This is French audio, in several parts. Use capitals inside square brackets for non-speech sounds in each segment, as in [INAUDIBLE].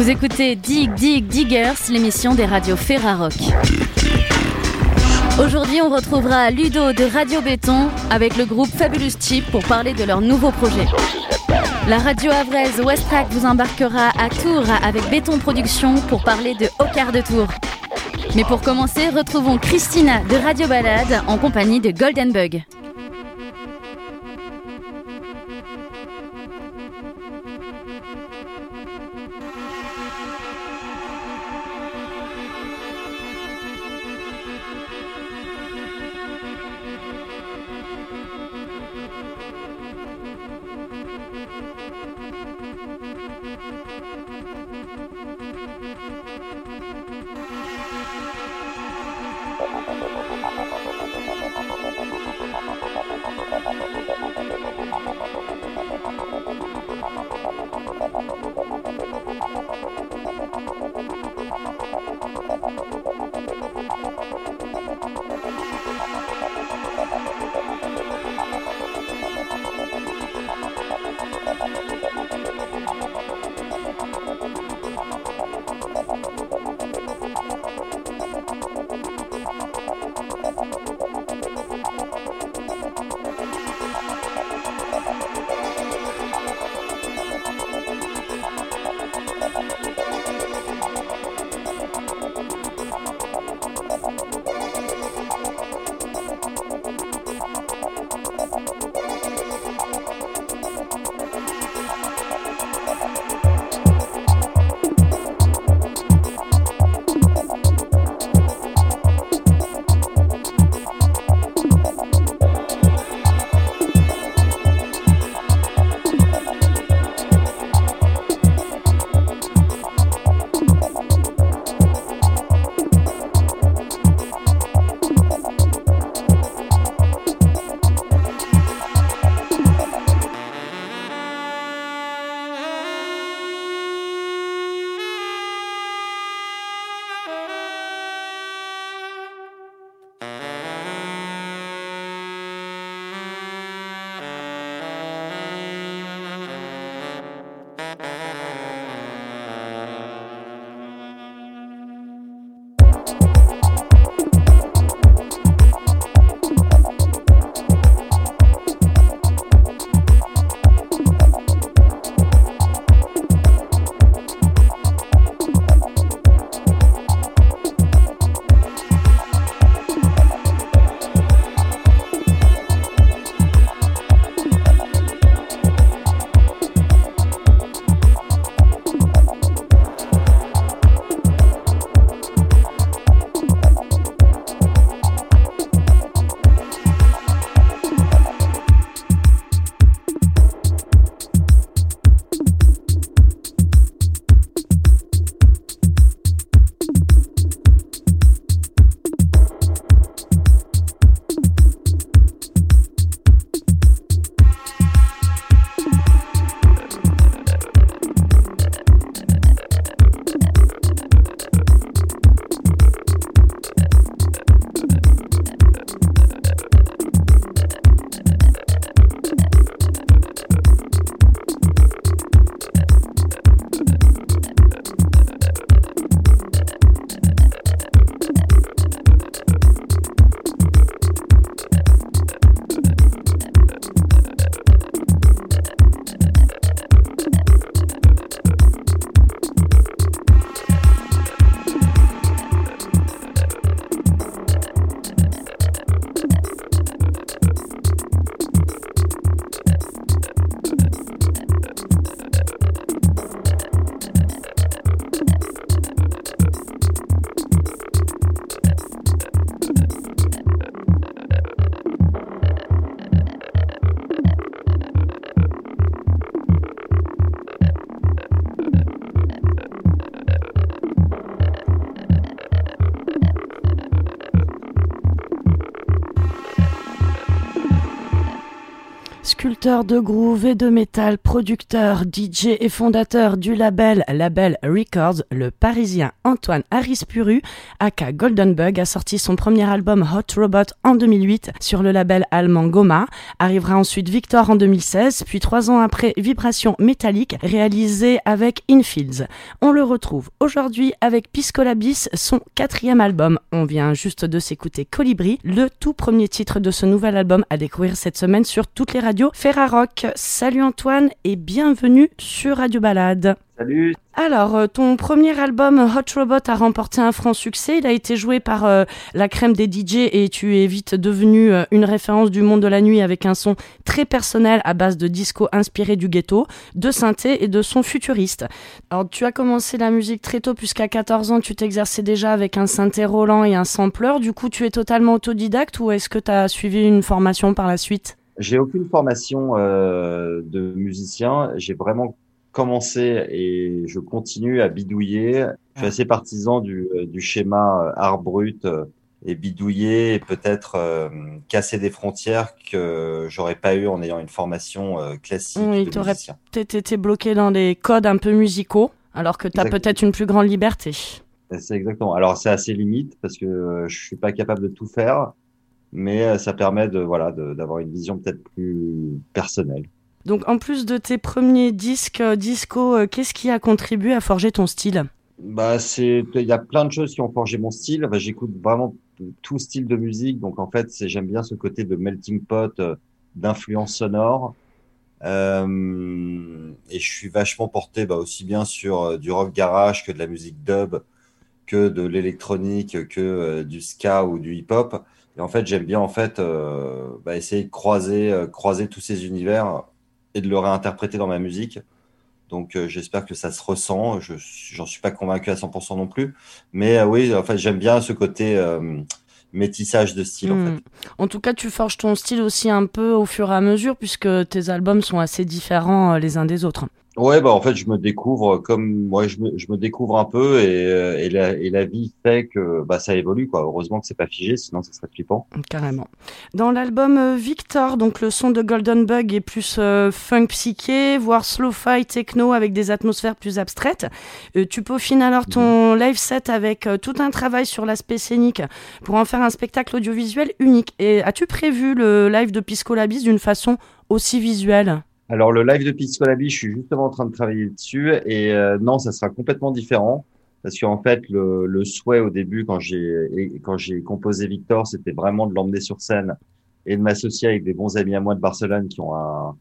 Vous écoutez Dig Dig Diggers, l'émission des radios Ferrarock. Aujourd'hui, on retrouvera Ludo de Radio Béton avec le groupe Fabulous Chip pour parler de leur nouveau projet. La radio havraise Westrack vous embarquera à Tours avec Béton Production pour parler de Au quart de tour. Mais pour commencer, retrouvons Christina de Radio Balade en compagnie de Golden Bug. De groove et de métal, producteur, DJ et fondateur du label Label Records, le parisien Antoine Harris-Puru, aka Golden Bug, a sorti son premier album Hot Robot en 2008 sur le label allemand Goma. Arrivera ensuite Victor en 2016, puis trois ans après Vibration Métallique, réalisé avec Infields. On le retrouve aujourd'hui avec Piscolabis, son quatrième album. On vient juste de s'écouter Colibri, le tout premier titre de ce nouvel album à découvrir cette semaine sur toutes les radios Ferrarock. Salut Antoine et bienvenue sur Radio Balade. Salut. Alors, euh, ton premier album Hot Robot a remporté un franc succès. Il a été joué par euh, la crème des DJ et tu es vite devenu euh, une référence du monde de la nuit avec un son très personnel à base de disco inspiré du ghetto, de synthé et de son futuriste. Alors, tu as commencé la musique très tôt puisqu'à 14 ans, tu t'exerçais déjà avec un synthé Roland et un sampler. Du coup, tu es totalement autodidacte ou est-ce que tu as suivi une formation par la suite? J'ai aucune formation euh, de musicien. J'ai vraiment commencé et je continue à bidouiller. Je suis assez partisan du, euh, du schéma euh, art brut euh, et bidouiller et peut-être casser des frontières que j'aurais pas eu en ayant une formation classique oui, de musicien. peut-être été bloqué dans des codes un peu musicaux alors que tu as peut-être une plus grande liberté. C'est exactement. Alors c'est assez limite parce que je suis pas capable de tout faire mais ça permet de voilà d'avoir une vision peut-être plus personnelle. Donc en plus de tes premiers disques euh, disco, euh, qu'est-ce qui a contribué à forger ton style? Bah c'est il y a plein de choses qui ont forgé mon style. Bah, j'écoute vraiment tout style de musique, donc en fait j'aime bien ce côté de melting pot d'influence sonore. Euh, et je suis vachement porté bah, aussi bien sur du rock garage que de la musique dub, que de l'électronique, que du ska ou du hip-hop. Et en fait, j'aime bien en fait euh, bah, essayer de croiser, euh, croiser tous ces univers et de le réinterpréter dans ma musique. Donc euh, j'espère que ça se ressent. Je j'en suis pas convaincu à 100% non plus, mais oui, en fait, j'aime bien ce côté métissage de style. En, hmm. fait. en tout cas, tu forges ton style aussi un peu au fur et à mesure, puisque tes albums sont assez différents les uns des autres. Ouais, bah en fait, je me découvre comme moi, je me, je me découvre un peu et, euh, et, la, et la vie fait que bah, ça évolue. Quoi. Heureusement que c'est pas figé, sinon ça serait flippant. Carrément. Dans l'album euh, Victor, donc le son de Golden Bug est plus euh, funk psyché, voire slow-fi techno avec des atmosphères plus abstraites. tu peaufines alors ton mhm. live set avec tout un travail sur l'aspect scénique pour en faire un spectacle audiovisuel unique. Et as-tu prévu le live de Pisco Labis d'une façon aussi visuelle? Alors le live de Piscolabie, je suis justement en train de travailler dessus et euh, non, ça sera complètement différent parce qu'en fait le, le, souhait au début quand j'ai quand j'ai composé Victor, c'était vraiment de l'emmener sur scène et de m'associer avec des bons amis à moi de Barcelone qui ont un,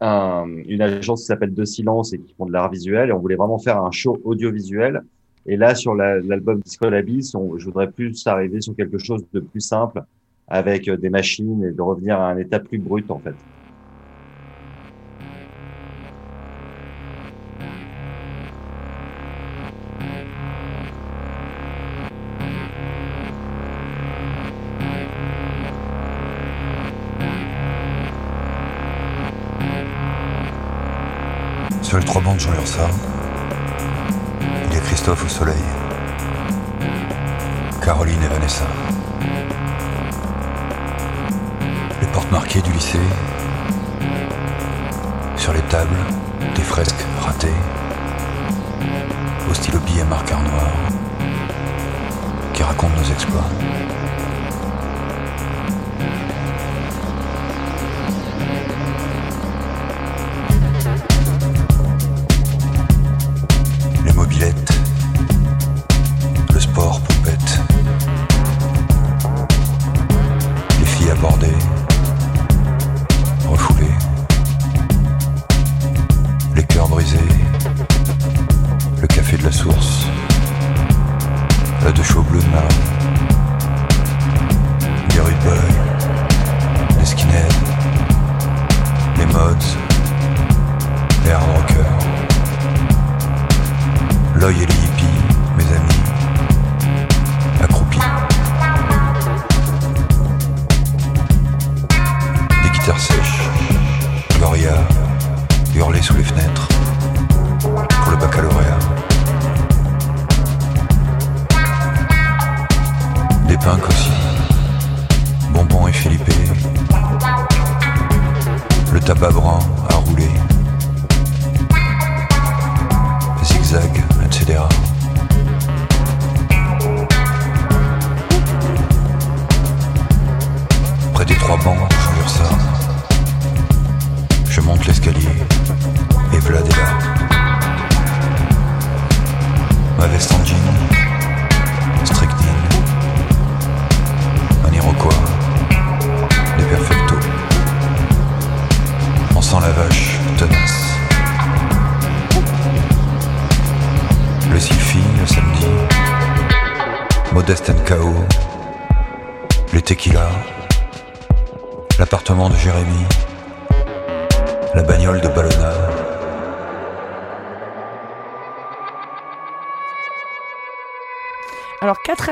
un une agence qui s'appelle De Silence et qui font de l'art visuel et on voulait vraiment faire un show audiovisuel. Et là sur l'album Piscolabie, je voudrais plus arriver sur quelque chose de plus simple avec des machines et de revenir à un état plus brut en fait.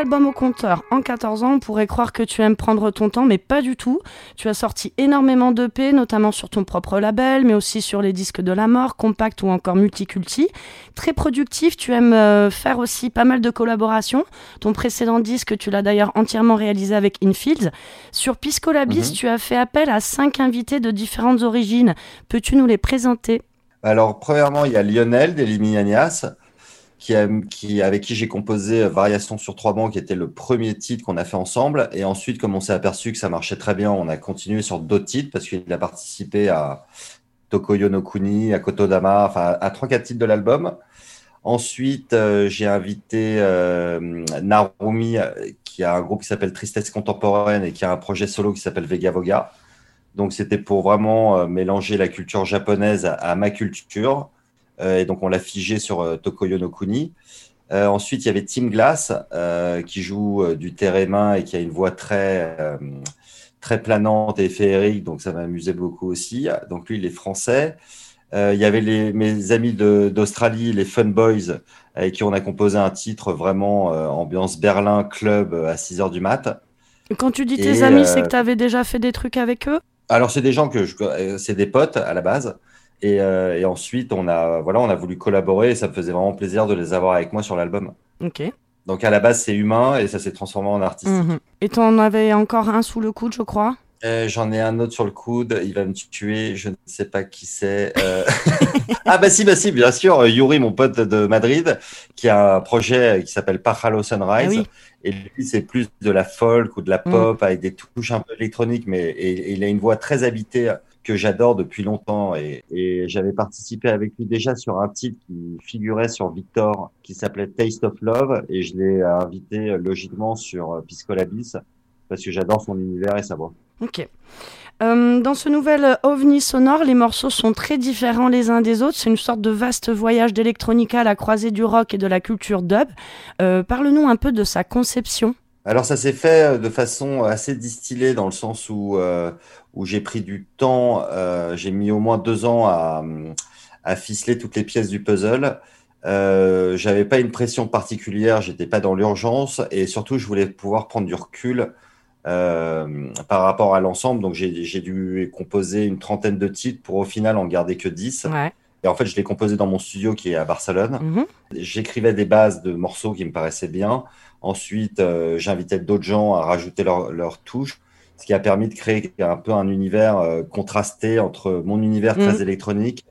Albums au compteur en 14 ans, on pourrait croire que tu aimes prendre ton temps, mais pas du tout. Tu as sorti énormément d'EP, notamment sur ton propre label, mais aussi sur les disques de la mort, compact ou encore multiculti. Très productif, tu aimes euh, faire aussi pas mal de collaborations. Ton précédent disque, tu l'as d'ailleurs entièrement réalisé avec Infields. Sur Pisco Labis, mhm. tu as fait appel à cinq invités de différentes origines. Peux-tu nous les présenter? Alors, premièrement, il y a Lionel d'Eliminanias, qui, avec qui j'ai composé euh, Variation sur trois bancs, qui était le premier titre qu'on a fait ensemble. Et ensuite, comme on s'est aperçu que ça marchait très bien, on a continué sur d'autres titres parce qu'il a participé à Tokoyo no Kuni, à Kotodama, enfin à trois quatre titres de l'album. Ensuite, euh, j'ai invité euh, Narumi, qui a un groupe qui s'appelle Tristesse Contemporaine et qui a un projet solo qui s'appelle Vega Voga. Donc, c'était pour vraiment mélanger la culture japonaise à ma culture. Euh, et donc, on l'a figé sur euh, Tokoyo no Kuni. Euh, ensuite, il y avait Tim Glass qui joue du terrain et qui a une voix très, très planante et féerique, donc ça m'amusait beaucoup aussi. Donc lui, il est français. il y avait les, mes amis d'Australie, les Fun Boys, avec qui on a composé un titre vraiment ambiance Berlin club à 6 h du mat. Quand tu dis tes amis, c'est que tu avais déjà fait des trucs avec eux? Alors, c'est des gens que je. C'est des potes à la base. Euh, et, ensuite, on a, voilà, on a voulu collaborer et ça me faisait vraiment plaisir de les avoir avec moi sur l'album. Ok. Donc à la base, c'est humain et ça s'est transformé en artiste. Mhm. Et tu en avais encore un sous le coude, je crois? Euh, J'en ai un autre sur le coude, il va me tuer, je ne sais pas qui c'est. Euh. [LAUGHS] ah bah si, bah si, bien sûr, Yuri, mon pote de Madrid, qui a un projet qui s'appelle Pajalo Sunrise. Ah et lui, c'est plus de la folk ou de la mm. pop avec des touches un peu électroniques, mais il a une voix très habitée que j'adore depuis longtemps et, j'avais participé avec lui déjà sur un titre qui figurait sur Victor qui s'appelait Taste of Love et je l'ai invité logiquement sur Piscolabis parce que j'adore son univers et sa voix. Ok. Euh, dans ce nouvel ovni sonore, les morceaux sont très différents les uns des autres. C'est une sorte de vaste voyage d'électronica à la croisée du rock et de la culture dub. Euh, parle-nous un peu de sa conception. Alors ça s'est fait de façon assez distillée dans le sens où, euh, où j'ai pris du temps, euh, j'ai mis au moins deux ans à, à, ficeler toutes les pièces du puzzle. Euh, j'avais pas une pression particulière, j'étais pas dans l'urgence et surtout je voulais pouvoir prendre du recul euh, par rapport à l'ensemble. Donc j'ai dû composer une trentaine de titres pour au final en garder que 10. Et en fait, je l'ai composé dans mon studio qui est à Barcelone. Mm-hmm. J'écrivais des bases de morceaux qui me paraissaient bien. Ensuite, euh, j'invitais d'autres gens à rajouter leurs leur touches ce qui a permis de créer un peu un univers euh, contrasté entre mon univers très mm. électronique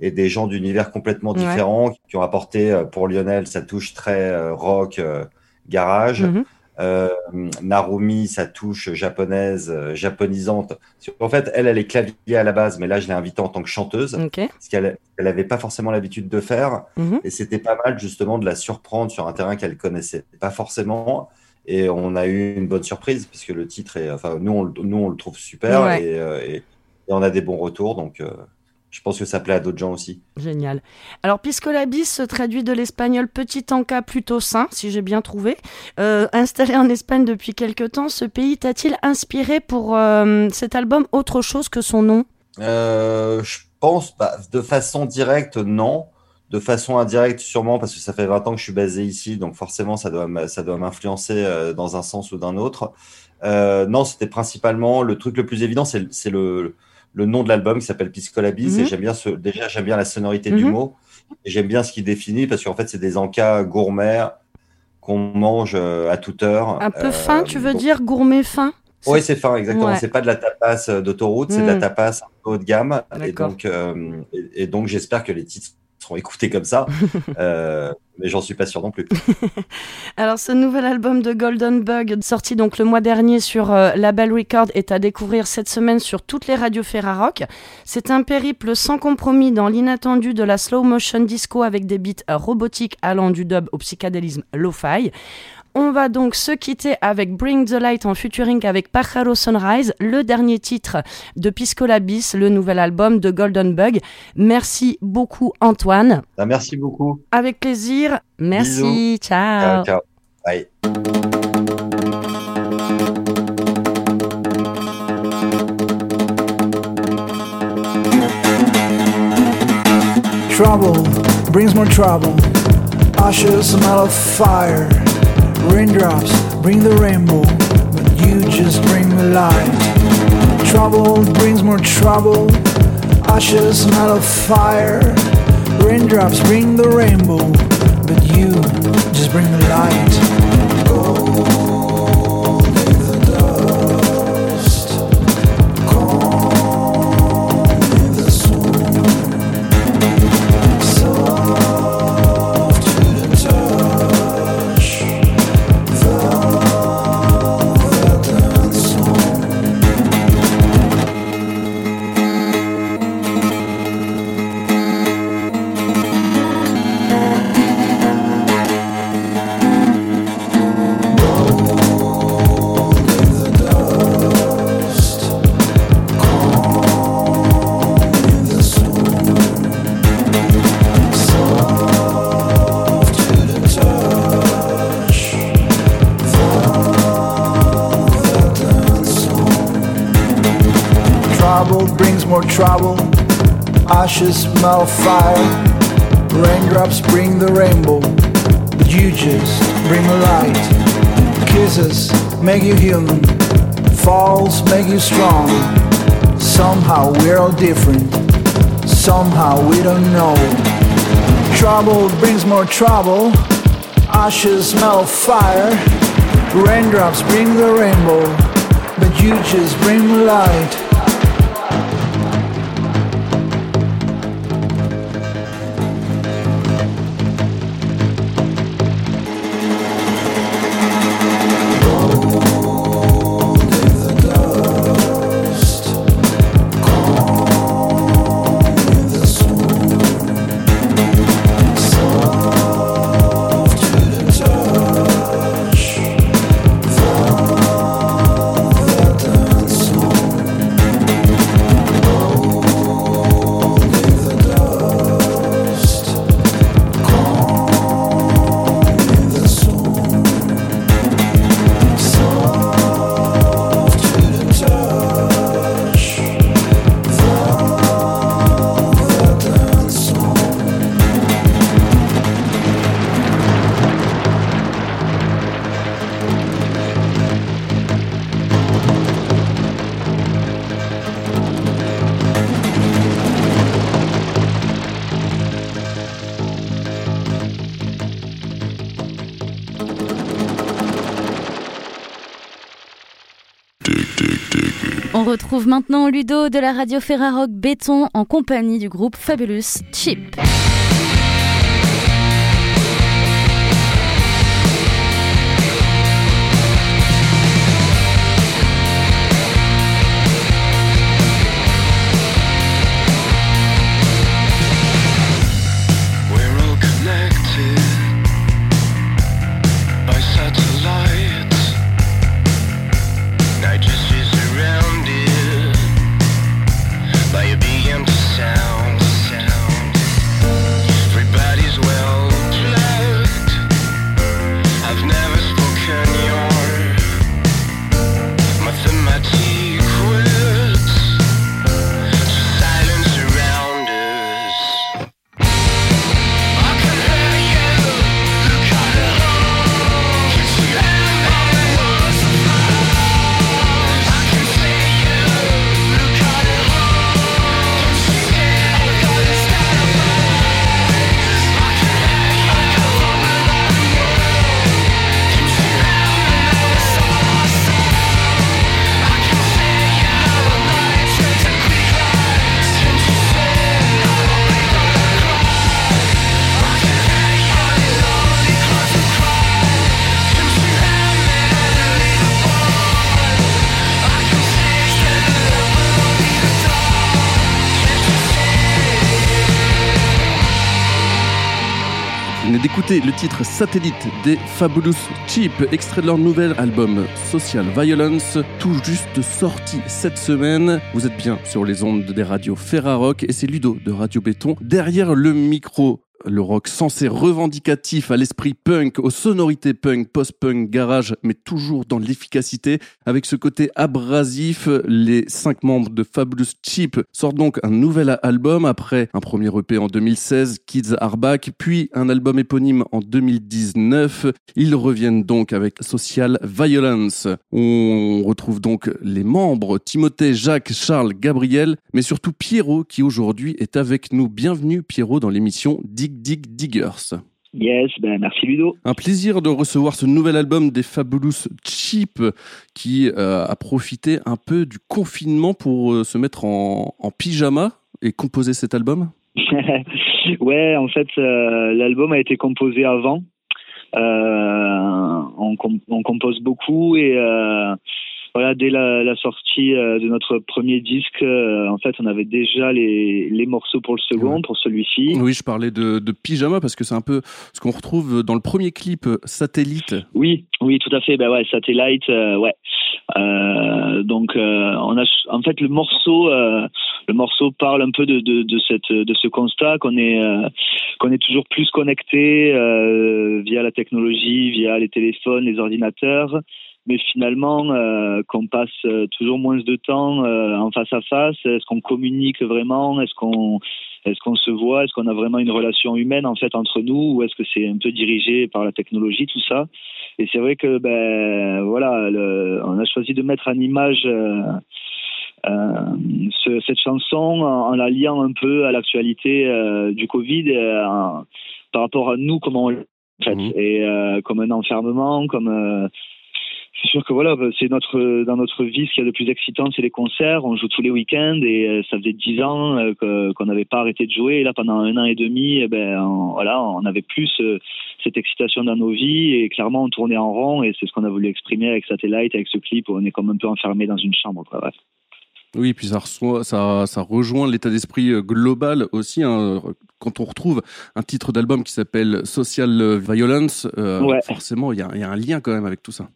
et des gens d'univers complètement différents qui ont apporté euh, pour Lionel sa touche très euh, rock garage. Mm-hmm. Narumi, sa touche japonaise, japonisante. En fait, elle, elle est clavier à la base, mais là, je l'ai invitée en tant que chanteuse, ce qu'elle n'avait pas forcément l'habitude de faire. Mm-hmm. Et c'était pas mal, justement, de la surprendre sur un terrain qu'elle connaissait pas forcément. Et on a eu une bonne surprise, puisque le titre est. Enfin, nous, on, nous, on le trouve super euh, et, on a des bons retours. Donc. Euh, je pense que ça plaît à d'autres gens aussi. Génial. Alors, Piscolabis se traduit de l'espagnol petit encas plutôt sain, si j'ai bien trouvé. Euh, installé en Espagne depuis quelque temps, ce pays t'a-t-il inspiré pour cet album autre chose que son nom? Je pense, bah, de façon directe, non de façon indirecte sûrement parce que ça fait 20 ans que je suis basé ici, donc forcément ça doit ça doit m'influencer euh, dans un sens ou d'un autre. Euh, non, c'était principalement le truc le plus évident, c'est le, le nom de l'album qui s'appelle Piscolabis et mhm. j'aime bien ce, déjà j'aime bien la sonorité du mhm. mot et j'aime bien ce qu'il définit parce qu'en fait c'est des encas gourmets qu'on mange euh, à toute heure. Un peu fin, tu veux dire gourmet fin? Oui, c'est fin, exactement. C'est pas de la tapas euh, d'autoroute, c'est de la hmm. tapas haut de gamme. Et donc, euh, et, donc j'espère que les titres seront écoutés comme ça. [LAUGHS] euh, mais j'en suis pas sûr non plus. [LAUGHS] Alors, ce nouvel album de Golden Bug, sorti donc le mois dernier sur euh, Label Record, est à découvrir cette semaine sur toutes les radios Ferrarock. C'est un périple sans compromis dans l'inattendu de la slow motion disco avec des beats robotiques allant du dub au psychédélisme lo-fi. On va donc se quitter avec Bring the Light en featuring avec Pajaro Sunrise, le dernier titre de Pisco Labis, le nouvel album de Golden Bug. Merci beaucoup Antoine. Ah, merci beaucoup. Avec plaisir. Merci. Ciao. Ciao. Bye. Trouble brings more trouble. smell of fire. Raindrops bring the rainbow, but you just bring the light. Trouble brings more trouble, ashes smell of fire. Raindrops bring the rainbow, but you just bring the light. We don't know. Trouble brings more trouble, ashes smell fire, raindrops bring the rainbow, but you just bring the light. Retrouve maintenant Ludo de la radio Ferrarock Béton en compagnie du groupe Fabulous Chip. Le titre Satellite des Fabulous Cheap, extrait de leur nouvel album Social Violence, tout juste sorti cette semaine. Vous êtes bien sur les ondes des radios Ferrarock et c'est Ludo de Radio Béton derrière le micro le rock censé revendicatif à l'esprit punk, aux sonorités punk, post-punk, garage, mais toujours dans l'efficacité. Avec ce côté abrasif, les cinq membres de Fabulous Cheap sortent donc un nouvel album après un premier EP en 2016, Kids Are Back, puis un album éponyme en 2019. Ils reviennent donc avec Social Violence. On retrouve donc les membres Timothée, Jacques, Charles, Gabriel, mais surtout Pierrot qui aujourd'hui est avec nous. Bienvenue Pierrot dans l'émission Dig Diggers. Yes, ben merci Ludo. Un plaisir de recevoir ce nouvel album des Fabulous Cheap qui euh, a profité un peu du confinement pour euh, se mettre en, pyjama et composer cet album. [LAUGHS] ouais, en fait, euh, l'album a été composé avant. On, on, compose beaucoup et voilà, dès la, sortie euh, de notre premier disque, euh, en fait, on avait déjà les, les morceaux pour le second, pour celui-ci. Oui, je parlais de, de pyjama parce que c'est un peu ce qu'on retrouve dans le premier clip euh, Satellite. Oui, oui, tout à fait. Ben ouais, Satellite, ouais. donc, on a, en fait, le morceau, le morceau parle un peu de, de, de, cette, de ce constat qu'on est, qu'on est toujours plus connecté via la technologie, via les téléphones, les ordinateurs mais finalement euh, qu'on passe euh, toujours moins de temps euh, en face à face Est-ce qu'on communique vraiment Est-ce qu'on est-ce qu'on se voit Est-ce qu'on a vraiment une relation humaine en fait entre nous ou est-ce que c'est un peu dirigé par la technologie tout ça? Et c'est vrai que ben voilà, on a choisi de mettre en image ce, cette chanson en, la liant un peu à l'actualité du Covid par rapport à nous comment on fait, mmh. et comme un enfermement, comme c'est sûr que voilà, bah, c'est notre dans notre vie ce qui est le plus excitant, c'est les concerts. On joue tous les week-ends et euh, ça faisait dix ans euh, qu'on n'avait pas arrêté de jouer. Et là, pendant un an et demi, eh ben on, voilà, on avait plus euh, cette excitation dans nos vies et clairement on tournait en rond et c'est ce qu'on a voulu exprimer avec Satellite, avec ce clip. Où on est comme un peu enfermé dans une chambre, quoi. Oui, puis ça, ça, ça rejoint l'état d'esprit global aussi. Hein. Quand on retrouve un titre d'album qui s'appelle Social Violence, forcément, il y, y, a un lien quand même avec tout ça.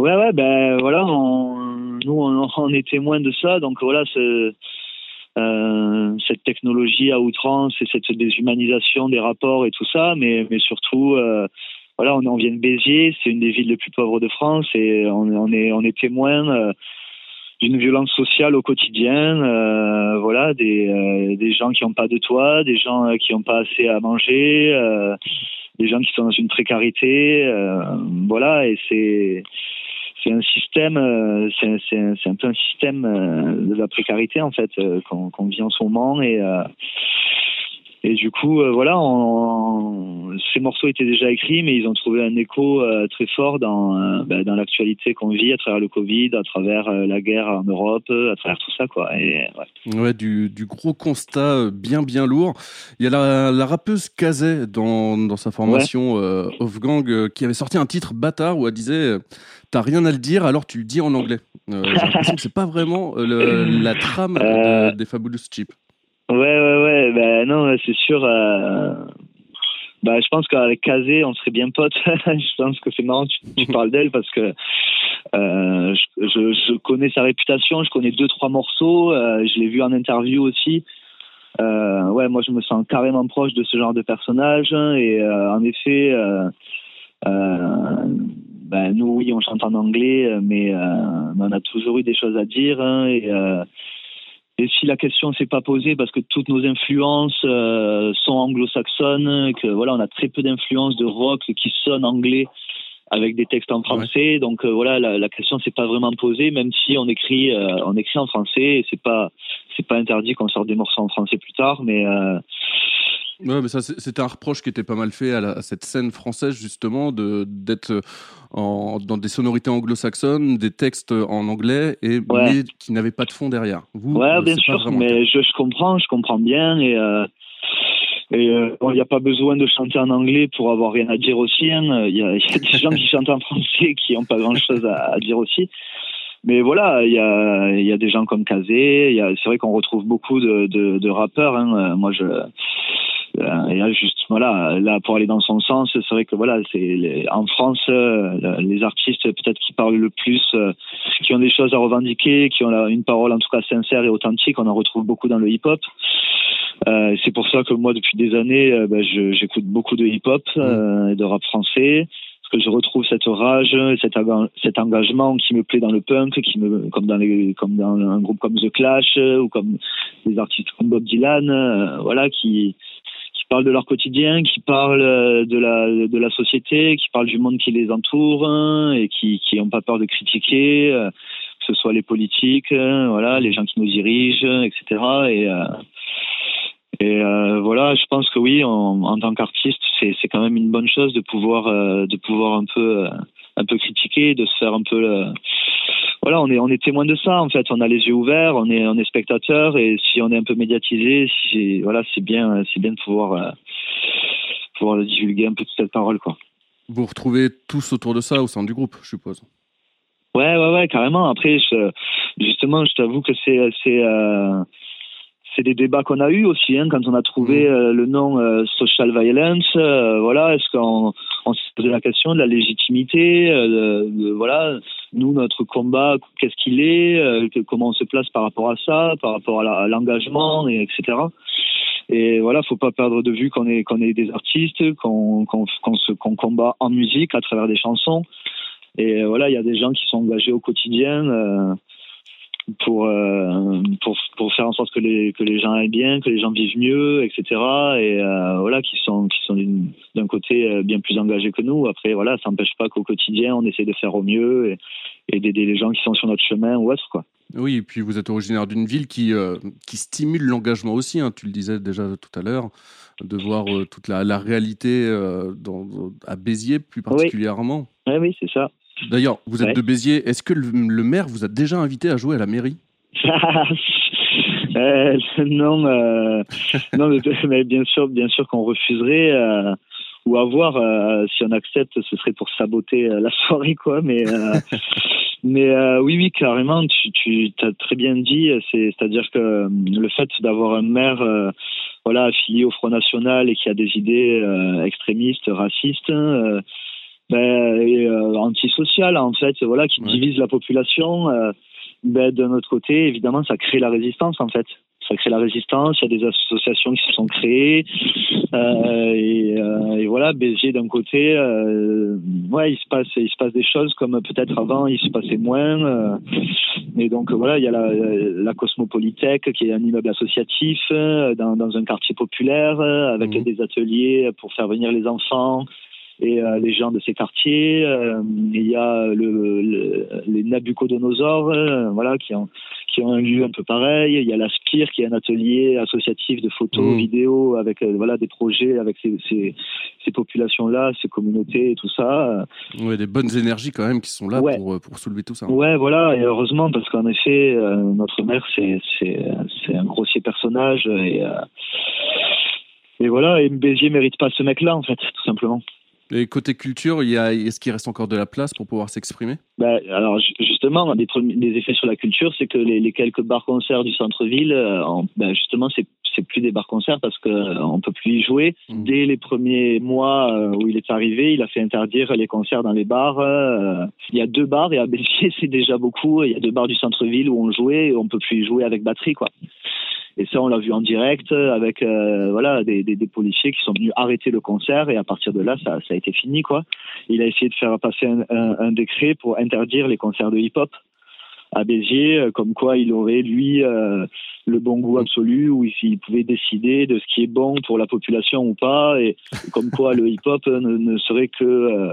Ouais, ouais, ben voilà, nous on, [LAUGHS] est témoin de ça, donc voilà, euh, cette technologie à outrance et cette déshumanisation des rapports et tout ça, mais, mais surtout, euh, voilà, on, on vient de Béziers, c'est une des villes les plus pauvres de France. Et on, on est, on est témoin euh, d'une violence sociale au quotidien, voilà, des, des gens qui n'ont pas de toit, des gens qui n'ont pas assez à manger, des gens qui sont dans une précarité, voilà, et c'est c'est un système, euh, c'est un, peu un système euh, de la précarité en fait euh, qu'on vit en ce moment et et du coup, euh, voilà, ces morceaux étaient déjà écrits, mais ils ont trouvé un écho euh, très fort dans, euh, bah, dans l'actualité qu'on vit à travers le Covid, à travers la guerre en Europe, à travers tout ça, quoi. Et, ouais. du, du, gros constat bien, bien lourd. Il y a la, la rappeuse Kazé dans, dans sa formation ouais. Off-Gang qui avait sorti un titre bâtard où elle disait T'as rien à le dire, alors tu le dis en anglais. J'ai l'impression que c'est pas vraiment la trame des Fabulous Chips. Ouais, ouais, ouais. Ben non, c'est sûr. Euh... Bah, je pense qu'avec Kazé, on serait bien potes. [LAUGHS] je pense que c'est marrant, tu, tu [LAUGHS] parles d'elle parce que euh, je, je, je, connais sa réputation, je connais deux, trois morceaux, euh, je l'ai vu en interview aussi. Euh, ouais, moi, je me sens carrément proche de ce genre de personnage. Et en effet, ben, nous, oui, on chante en anglais, mais, mais, on a toujours eu des choses à dire. Hein, et et si la question s'est pas posée parce que toutes nos influences euh, sont anglo-saxonnes, que voilà, on a très peu d'influences de rock qui sonnent anglais avec des textes en français. Donc euh, voilà, la, la question s'est pas vraiment posée, même si on écrit, euh, on écrit en français. Et c'est pas, c'est pas interdit qu'on sorte des morceaux en français plus tard, mais Ouais, mais ça, c'était un reproche qui était pas mal fait à, cette scène française, justement, de d'être dans des sonorités anglo-saxonnes, des textes en anglais, et mais qui n'avaient pas de fond derrière. Vous, ouais, euh, bien sûr, mais je, je, comprends, je comprends bien, et euh, et euh, il n'y a pas besoin de chanter en anglais pour avoir rien à dire aussi. Hein. Il y, a, y, a, des gens qui chantent en français qui n'ont pas grand-chose à, à, dire aussi. Mais voilà, il y a, y a des gens comme Kazé. C'est vrai qu'on retrouve beaucoup de, de, de rappeurs. Hein. Moi, je euh, et juste voilà là pour aller dans son sens c'est vrai que voilà c'est en France euh, les artistes peut-être qui parlent le plus qui ont des choses à revendiquer qui ont une parole en tout cas sincère et authentique on en retrouve beaucoup dans le hip hop c'est pour ça que moi depuis des années ben, j'écoute beaucoup de hip hop mmh. et de rap français que je retrouve cette rage, cet, cet engagement qui me plaît dans le punk, qui me, comme dans les, comme dans un groupe comme The Clash ou comme des artistes comme Bob Dylan, voilà, qui, parlent de leur quotidien, qui parlent euh, de la, de la société, qui parlent du monde qui les entoure hein, et qui n'ont pas peur de critiquer, euh, que ce soit les politiques, euh, voilà, les gens qui nous dirigent, etc. Et, et voilà, je pense que oui, en, en tant qu'artiste, c'est quand même une bonne chose de pouvoir, de pouvoir un peu, un peu critiquer, de se faire un peu voilà, on est on est témoin de ça en fait. On a les yeux ouverts, on est on est spectateur et si on est un peu médiatisé, si, voilà, c'est bien c'est bien de pouvoir euh, pouvoir divulguer un peu toute cette parole quoi. Vous retrouvez tous autour de ça au sein du groupe, je suppose. Ouais ouais ouais carrément. Après justement, je t'avoue que c'est c'est euh, c'est des débats qu'on a eu aussi hein, quand on a trouvé mmh. euh, le nom euh, social violence. Euh, voilà, est-ce qu'on on s'est posé la question de la légitimité de, Voilà, nous notre combat, qu'est-ce qu'il est, Comment on se place par rapport à ça, par rapport à l'engagement, et etc. Et voilà, faut pas perdre de vue qu'on est qu'on est des artistes, qu'on qu'on qu'on combat en musique à travers des chansons. Et voilà, il y a des gens qui sont engagés au quotidien pour, euh, pour pour faire en sorte que les que les gens aillent bien, que les gens vivent mieux, etc. Et euh, voilà, qui sont qui sont d'un côté euh, bien plus engagés que nous. Après, voilà, ça n'empêche pas qu'au quotidien, on essaie de faire au mieux et, et d'aider les gens qui sont sur notre chemin ou autre, quoi. Oui, et puis vous êtes originaire d'une ville qui, qui stimule l'engagement aussi, hein, tu le disais déjà tout à l'heure, de voir toute la, la réalité dans, à Béziers plus particulièrement. Oui, oui, c'est ça. D'ailleurs, vous êtes de Béziers. Est-ce que le, maire vous a déjà invité à jouer à la mairie? [LAUGHS] Euh, Non, euh, non [LAUGHS] mais, bien sûr, bien sûr qu'on refuserait. Euh, ou à voir si on accepte, ce serait pour saboter la [LAUGHS] soirée, quoi. Mais, mais oui, oui, carrément. Tu, tu as très bien dit. C'est-à-dire que le fait d'avoir un maire voilà, affilié au Front National et qui a des idées extrémistes, racistes, ben, euh, antisocial en fait, voilà, qui divise la population. Euh, ben, d'un autre côté, évidemment, ça crée la résistance en fait. Ça crée la résistance. Il y a des associations qui se sont créées. Euh, et, euh, et, voilà, Béziers d'un côté, euh, ouais, il se passe, il se passe des choses comme peut-être avant, il se passait moins. Euh. et donc voilà, il y a la, la Cosmopolitech qui est un immeuble associatif dans, dans un quartier populaire avec mmh. des ateliers pour faire venir les enfants et euh, les gens de ces quartiers. Euh, il y a le, les Nabucodonosors, euh, voilà, qui ont qui ont un lieu un peu pareil. Il y a la Spire, qui est un atelier associatif de photos, mmh. vidéos, avec voilà des projets avec ces, ces, ces populations-là, ces communautés et tout ça. Ouais, des bonnes énergies quand même qui sont là pour, pour soulever tout ça. Ouais, voilà, et heureusement parce qu'en effet, notre maire c'est c'est un grossier personnage et et voilà, et Béziers mérite pas ce mec-là en fait, tout simplement. Et côté culture, il y a, est-ce qu'il reste encore de la place pour pouvoir s'exprimer? Bah, Alors justement, des, des effets sur la culture, c'est que les, quelques bars-concerts du centre-ville, euh, bah, justement, c'est c'est plus des bars-concerts parce qu'on euh, ne peut plus y jouer. Mmh. Dès les premiers mois euh, où il est arrivé, il a fait interdire les concerts dans les bars. il y a deux bars et à Béziers, [LAUGHS] c'est déjà beaucoup. Il y a deux bars du centre-ville où on jouait et on peut plus y jouer avec batterie, quoi. Et ça, on l'a vu en direct avec euh, voilà des, des, des, policiers qui sont venus arrêter le concert et à partir de là, ça, ça a été fini quoi. Il a essayé de faire passer un, un, un décret pour interdire les concerts de hip-hop à Béziers, euh, comme quoi il aurait lui euh, le bon goût absolu, ou s'il pouvait décider de ce qui est bon pour la population ou pas, et comme quoi le hip-hop ne, ne, serait que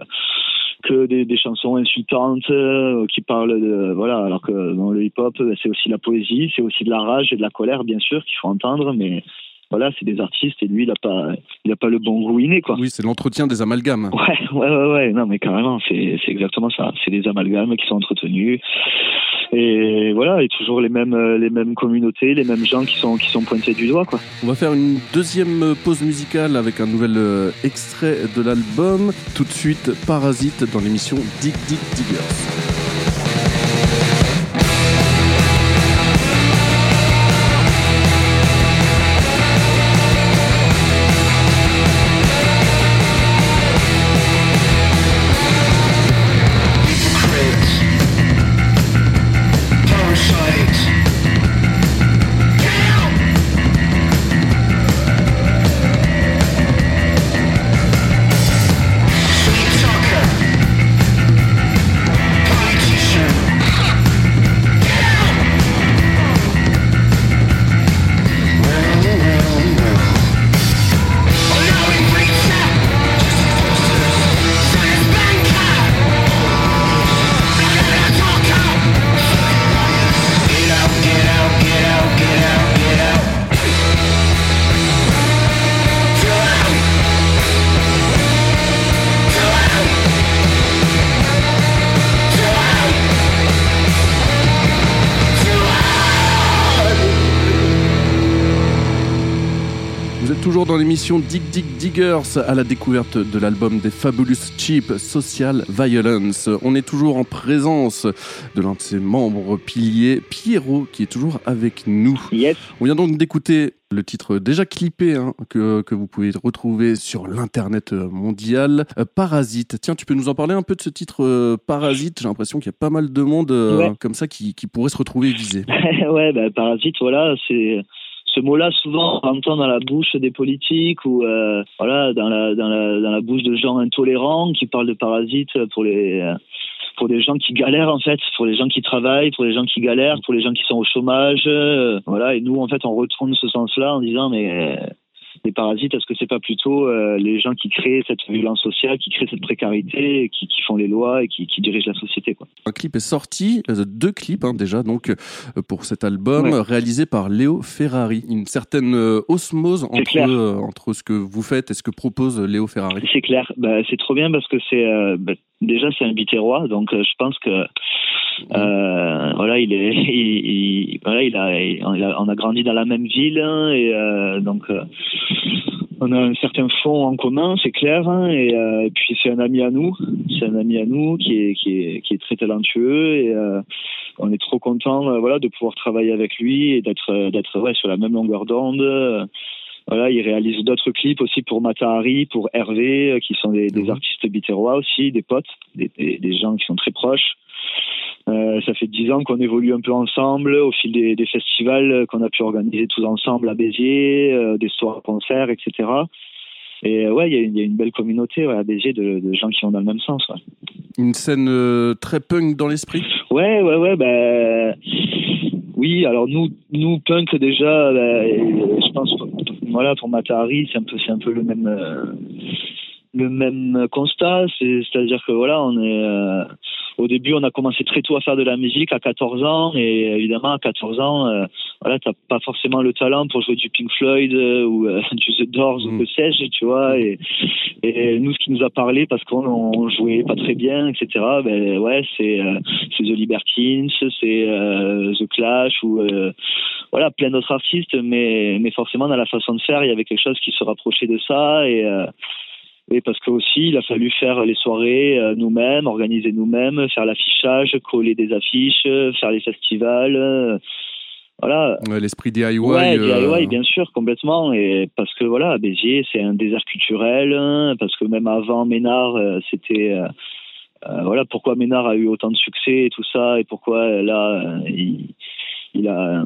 que des, des chansons insultantes euh, qui parlent de voilà alors que dans le hip-hop c'est aussi la poésie c'est aussi de la rage et de la colère bien sûr qu'il faut entendre mais voilà, c'est des artistes et lui, il n'a pas, il a pas le bon goût inné, quoi. Oui, c'est l'entretien des amalgames. [LAUGHS] Ouais, ouais, ouais, ouais. non, mais carrément, c'est, c'est exactement ça. C'est des amalgames qui sont entretenus. Et voilà, et toujours les mêmes, les mêmes communautés, les mêmes gens qui sont, qui sont pointés du doigt, quoi. On va faire une deuxième pause musicale avec un nouvel euh, extrait de l'album. Tout de suite, Parasite dans l'émission Dig Dig Diggers. Dans l'émission Dig Dig Diggers à la découverte de l'album des Fabulous Cheap Social Violence. On est toujours en présence de l'un de ses membres piliers, Pierrot, qui est toujours avec nous. Yes. On vient donc d'écouter le titre déjà clippé hein, que, que, vous pouvez retrouver sur l'internet mondial, euh, Parasite. Tiens, tu peux nous en parler un peu de ce titre euh, Parasite? J'ai l'impression qu'il y a pas mal de monde euh, Ouais. comme ça qui, qui pourrait se retrouver visé. [LAUGHS] ouais, bah, parasite, voilà, c'est ce mot-là souvent on l'entend dans la bouche des politiques ou euh, voilà dans la dans la dans la bouche de gens intolérants qui parlent de parasites pour les pour des gens qui galèrent en fait, pour les gens qui travaillent, pour les gens qui galèrent, pour les gens qui sont au chômage, euh, voilà. Et nous en fait on retourne ce sens-là en disant mais les parasites, est-ce que c'est pas plutôt euh, les gens qui créent cette violence sociale, qui créent cette précarité, et qui, qui font les lois et qui, qui dirigent la société quoi? Un clip est sorti, euh, deux clips hein, déjà donc euh, pour cet album Ouais. réalisé par Léo Ferrari. Une certaine osmose entre entre ce que vous faites et ce que propose Léo Ferrari. C'est clair. Bah, c'est trop bien parce que c'est bah, déjà c'est un biterrois, donc je pense que euh, voilà, il est, [LAUGHS] il, il- voilà, il a, il on a grandi dans la même ville hein, et euh, donc euh, on a un certain fond en commun, c'est clair. hein, et, euh, et puis c'est un ami à nous, c'est un ami à nous qui est qui est qui est très talentueux et euh, on est trop content, euh, voilà, de pouvoir travailler avec lui et d'être d'être ouais sur la même longueur d'onde. voilà, il réalise d'autres clips aussi pour Matahari, pour Hervé, qui sont des, des Mhm. artistes biterrois aussi, des potes, des, des, des gens qui sont très proches. Euh, ça fait dix ans qu'on évolue un peu ensemble au fil des, des festivals qu'on a pu organiser tous ensemble à Béziers, euh, des soirées concerts, etc. Et euh, ouais, il y, a une- il y a une belle communauté ouais, à Béziers de, de gens qui vont dans le même sens. Ouais. Une scène euh, très punk dans l'esprit? Ouais, ouais, ouais, ben oui. Alors nous, nous punk déjà, ben, je pense, voilà, pour Matahari, c'est un peu, c'est un peu le même, le même constat. C'est, c'est-à-dire que voilà, on est, euh, au début, on a commencé très tôt à faire de la musique à 14 ans, et évidemment à 14 ans, euh, voilà, t'as pas forcément le talent pour jouer du Pink Floyd euh, ou du The Doors Mm. ou que sais-je, tu vois. Et, et nous, ce qui nous a parlé, parce qu'on on jouait pas très bien, etc. Ben ouais, c'est c'est The Libertines, c'est The Clash ou voilà plein d'autres artistes, mais mais forcément dans la façon de faire, il y avait quelque chose qui se rapprochait de ça et et parce que aussi, il a fallu faire les soirées euh, nous-mêmes, organiser nous-mêmes, faire l'affichage, coller des affiches, euh, faire les festivals. euh, voilà, L'esprit DIY. Ouais, DIY, bien sûr, complètement. Et parce que voilà, Béziers, c'est un désert culturel. hein, parce que même avant Ménard, c'était euh, voilà pourquoi Ménard a eu autant de succès et tout ça, et pourquoi là, il, il a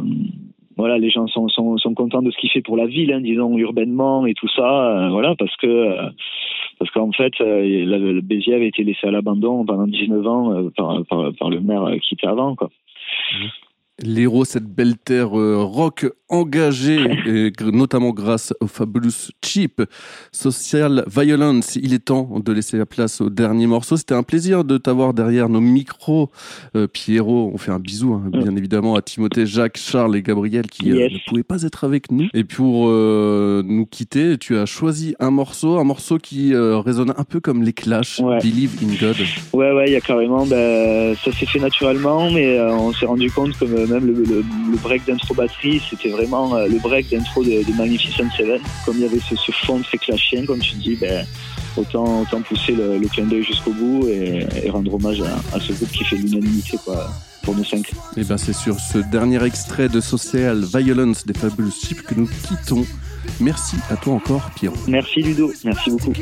voilà, les gens sont, sont, sont contents de ce qu'il fait pour la ville, hein, disons urbainement et tout ça. euh, voilà, parce que euh, parce qu'en fait, euh, le Béziers avait été laissé à l'abandon pendant 19 ans euh, par, le maire qui était avant, quoi. L'héros, cette belle terre euh, rock engagée, et notamment grâce au Fabulous Cheap Social Violence. Il est temps de laisser la place au dernier morceau. C'était un plaisir de t'avoir derrière nos micros. Euh, Pierrot, on fait un bisou, hein, bien évidemment, à Timothée, Jacques, Charles et Gabriel qui euh, ne pouvaient pas être avec nous. Et pour euh, nous quitter, tu as choisi un morceau, un morceau qui résonne un peu comme les Clash, Ouais. Believe in God. Ouais, ouais, il y a carrément, ben, ça s'est fait naturellement, mais on s'est rendu compte que même le, le, le break d'intro batterie, c'était vraiment euh, le break d'intro de, de Magnificent Seven. Comme il y avait ce, ce fond très clashien, comme tu dis, ben, autant, autant pousser le, le clin d'œil jusqu'au bout et, et rendre hommage à, à ce groupe qui fait l'unanimité, pour nous cinq. Et ben c'est sur ce dernier extrait de Social Violence des Fabulous Chips que nous quittons. Merci à toi encore, Pierrot. Merci Ludo, merci beaucoup.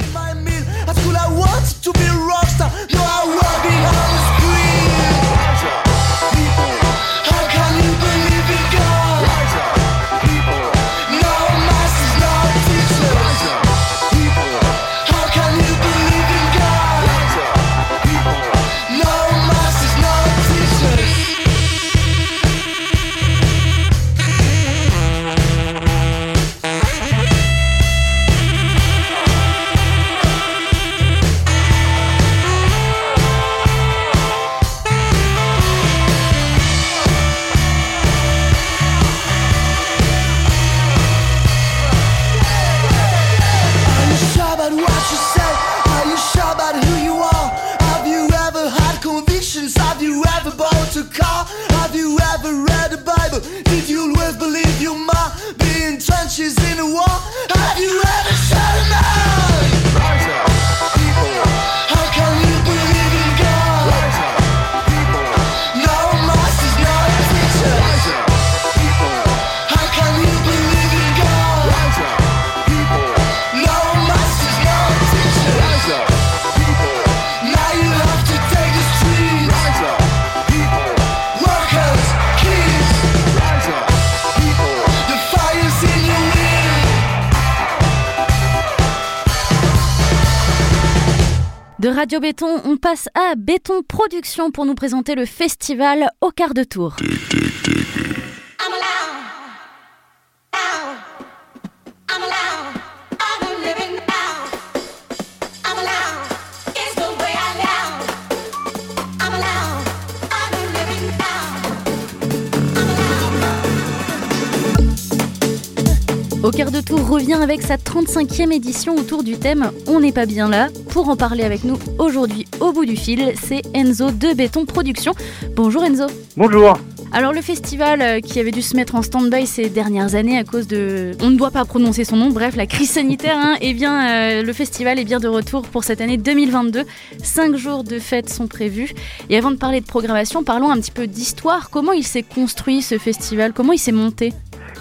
Radio Béton, on passe à Béton Production pour nous présenter le festival au quart de tour. Au quart de tour revient avec sa 35e édition autour du thème On n'est pas bien là. Pour en parler avec nous aujourd'hui au bout du fil, c'est Enzo de Béton Production. Bonjour Enzo. Bonjour. Alors le festival euh, qui avait dû se mettre en stand-by ces dernières années à cause de... On ne doit pas prononcer son nom, bref, la crise sanitaire, hein, eh bien euh, le festival est bien de retour pour cette année 2022. Cinq jours de fêtes sont prévus. Et avant de parler de programmation, parlons un petit peu d'histoire. Comment il s'est construit ce festival? Comment il s'est monté?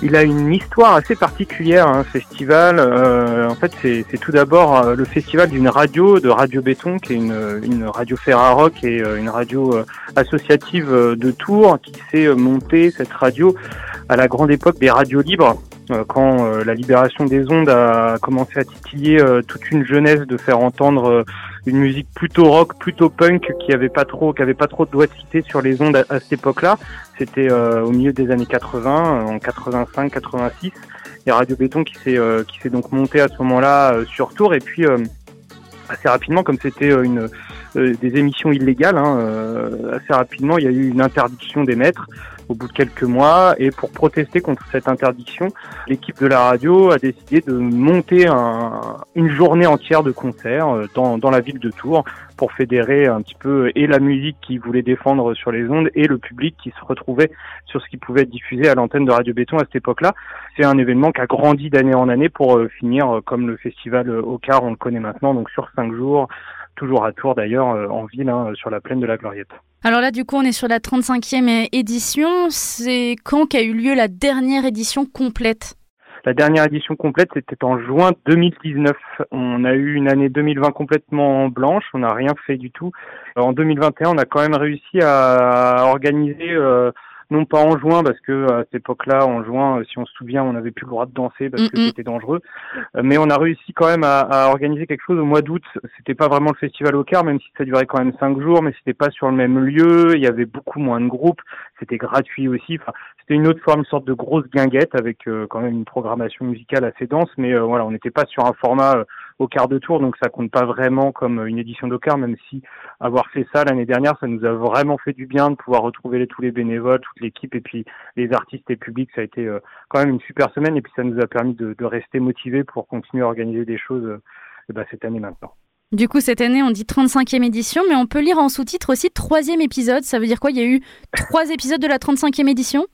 Il a une histoire assez particulière, un festival. Euh, en fait, c'est tout d'abord euh, le festival d'une radio, de Radio Béton, qui est une, une radio Ferrarock et euh, une radio euh, associative de Tours, qui s'est montée, cette radio, à la grande époque des radios libres, quand la libération des ondes a commencé à titiller toute une jeunesse de faire entendre une musique plutôt rock, plutôt punk, qui avait pas trop, qui avait pas trop de doigté sur les ondes à, cette époque-là. C'était euh, au milieu des années 80, euh, en 85, 86. Et Radio Béton qui s'est euh, qui s'est donc monté à ce moment-là euh, sur Tours et puis euh, assez rapidement comme c'était euh, une des émissions illégales hein, assez rapidement il y a eu une interdiction d'émettre au bout de quelques mois et pour protester contre cette interdiction l'équipe de la radio a décidé de monter un- une journée entière de concerts euh, dans, dans la ville de Tours pour fédérer un petit peu et la musique qu'ils voulaient défendre sur les ondes et le public qui se retrouvait sur ce qui pouvait être diffusé à l'antenne de Radio Béton à cette époque-là. C'est un événement qui a grandi d'année en année pour euh, finir euh, comme le festival au quart, on le connaît maintenant, donc sur cinq jours, toujours à Tours d'ailleurs, euh, en ville, hein, sur la plaine de la Gloriette. Alors là, du coup, on est sur la 35e édition. C'est quand qu'a eu lieu la dernière édition complète? La dernière édition complète, c'était en juin 2019. On a eu une année 2020 complètement blanche, on n'a rien fait du tout. En 2021, on a quand même réussi à organiser, euh, non pas en juin, parce que à cette époque-là, en juin, euh, si on se souvient, on n'avait plus le droit de danser parce que c'était dangereux. Euh, Mais on a réussi quand même à, à organiser quelque chose au mois d'août. C'était pas vraiment le festival au quart, même si ça durait quand même cinq jours, mais c'était pas sur le même lieu. Il y avait beaucoup moins de groupes. C'était gratuit aussi. Enfin, c'était une autre forme, une sorte de grosse guinguette avec euh, quand même une programmation musicale assez dense, mais euh, voilà, on n'était pas sur un format euh, au quart de tour, donc ça compte pas vraiment comme une édition de quart, même si avoir fait ça l'année dernière, ça nous a vraiment fait du bien de pouvoir retrouver les- tous les bénévoles, toute l'équipe et puis les artistes et publics. Ça a été euh, quand même une super semaine et puis ça nous a permis de, de rester motivés pour continuer à organiser des choses euh, ben, cette année maintenant. Du coup, cette année, on dit 35e édition, mais on peut lire en sous-titre aussi troisième épisode. Ça veut dire quoi? Il y a eu trois épisodes de la 35e édition?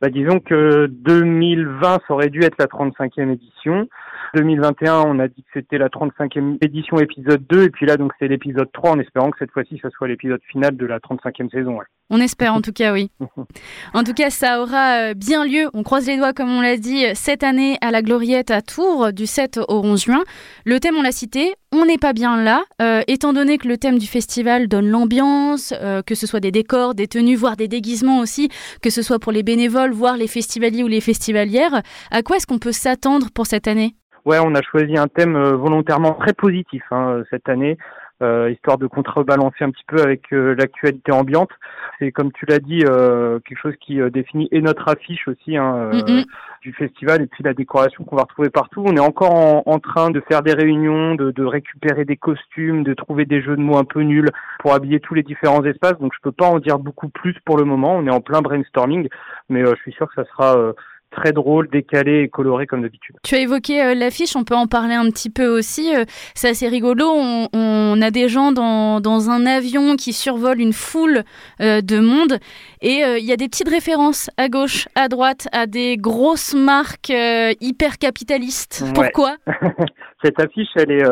Bah, disons que 2020, ça aurait dû être la 35e édition. 2021, on a dit que c'était la 35e édition épisode 2, et puis là, donc, c'est l'épisode 3, en espérant que cette fois-ci, ça soit l'épisode final de la 35e saison. ouais. On espère en tout cas, oui. [LAUGHS] En tout cas, ça aura euh, bien lieu, on croise les doigts comme on l'a dit, cette année à la Gloriette à Tours, du 7 au 11 juin. Le thème, on l'a cité, on n'est pas bien là, euh, étant donné que le thème du festival donne l'ambiance, euh, que ce soit des décors, des tenues, voire des déguisements aussi, que ce soit pour les bénévoles, voire les festivaliers ou les festivalières. À quoi est-ce qu'on peut s'attendre pour cette année? Ouais, on a choisi un thème euh, volontairement très positif hein, euh, cette année, euh, histoire de contrebalancer un petit peu avec euh, l'actualité ambiante. C'est comme tu l'as dit, euh, quelque chose qui euh, définit et notre affiche aussi hein, euh, Mhm. du festival et puis la décoration qu'on va retrouver partout. On est encore en, en train de faire des réunions, de, de récupérer des costumes, de trouver des jeux de mots un peu nuls pour habiller tous les différents espaces. Donc je peux pas en dire beaucoup plus pour le moment. On est en plein brainstorming, mais euh, je suis sûr que ça sera euh, très drôle, décalé et coloré comme d'habitude. Tu as évoqué euh, l'affiche, on peut en parler un petit peu aussi. euh, c'est assez rigolo. On, on a des gens dans, dans un avion qui survole une foule euh, de monde et il y a des petites références à gauche, à droite, à des grosses marques hyper capitalistes. Ouais. Pourquoi? [LAUGHS] Cette affiche, elle est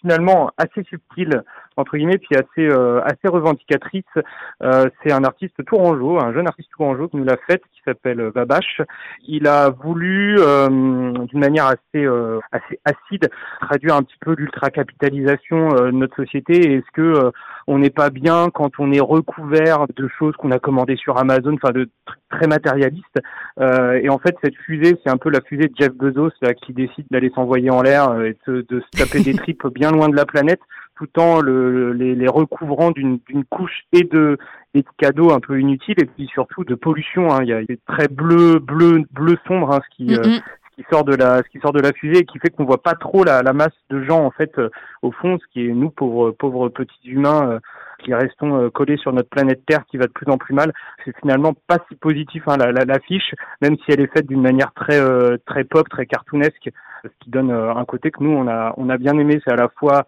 finalement assez subtile entre guillemets, puis assez euh, assez revendicatrice. Euh, c'est un artiste tourangeau, un jeune artiste tourangeau qui nous l'a faite, qui s'appelle euh, Babache. Il a voulu, euh, d'une manière assez euh, assez acide, traduire un petit peu l'ultra-capitalisation euh, de notre société. Est-ce que euh, on n'est pas bien quand on est recouvert de choses qu'on a commandées sur Amazon, enfin de tr- très matérialistes? Euh, et en fait, cette fusée, c'est un peu la fusée de Jeff Bezos là, qui décide d'aller s'envoyer en l'air et de, de se taper des [LAUGHS] tripes bien loin de la planète, tout en le, les, les recouvrant d'une couche et de et de cadeaux un peu inutiles et puis surtout de pollution. Hein. Il y a des traits bleu, bleu, bleu sombre, hein, ce qui ce qui sort de la ce qui sort de la fusée et qui fait qu'on voit pas trop la, la masse de gens en fait euh, au fond ce qui est nous pauvres pauvres petits humains euh, qui restons euh, collés sur notre planète Terre qui va de plus en plus mal c'est finalement pas si positif hein, la, la, l'affiche même si elle est faite d'une manière très très pop très cartoonesque ce qui donne un côté que nous on a on a bien aimé c'est à la fois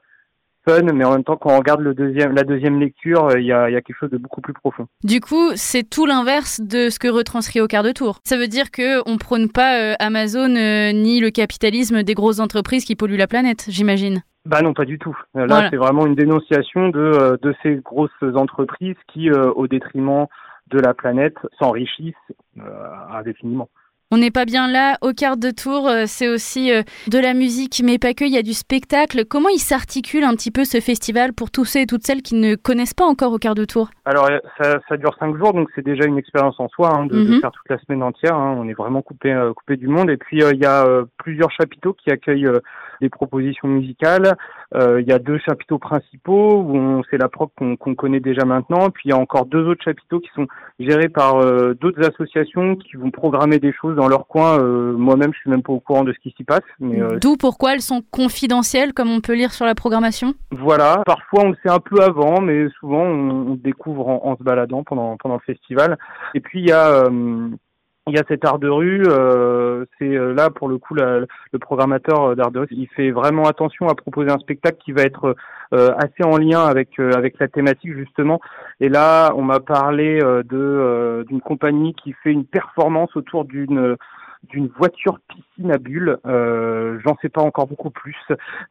fun mais en même temps quand on regarde le deuxième la deuxième lecture euh, il y a il y a quelque chose de beaucoup plus profond Du coup, c'est tout l'inverse de ce que retranscrit au quart de tour. Ça veut dire que on prône pas euh, Amazon euh, ni le capitalisme des grosses entreprises qui polluent la planète, j'imagine. Bah non, pas du tout. Là, Voilà. c'est vraiment une dénonciation de, de ces grosses entreprises qui, au détriment de la planète, s'enrichissent indéfiniment. On n'est pas bien là. Au quart de tour, euh, c'est aussi euh, de la musique, mais pas que. Il y a du spectacle. Comment il s'articule un petit peu ce festival pour tous ceux et toutes celles qui ne connaissent pas encore au quart de tour? Alors, euh, ça, ça dure cinq jours, donc c'est déjà une expérience en soi hein, de, de Mhm. faire toute la semaine entière. hein. On est vraiment coupé, coupé du monde. Et puis, euh, il y a euh, plusieurs chapiteaux qui accueillent euh, des propositions musicales. Euh, Il y a deux chapiteaux principaux où c'est la propre qu'on connaît déjà maintenant. Puis, il y a encore deux autres chapiteaux qui sont gérés par euh, d'autres associations qui vont programmer des choses dans leur coin. Euh, Moi-même, je suis même pas au courant de ce qui s'y passe. D'où pourquoi elles sont confidentielles, comme on peut lire sur la programmation? Voilà, parfois on le sait un peu avant, mais souvent on, on découvre en, en se baladant pendant pendant le festival. Et puis il y a euh, il y a cet art de rue, euh, c'est euh, là pour le coup la- le programmateur d'art de rue, il fait vraiment attention à proposer un spectacle qui va être euh, assez en lien avec euh, avec la thématique justement. Et là, on m'a parlé euh, de euh, d'une compagnie qui fait une performance autour d'une d'une voiture piscine à bulles. Euh, J'en sais pas encore beaucoup plus,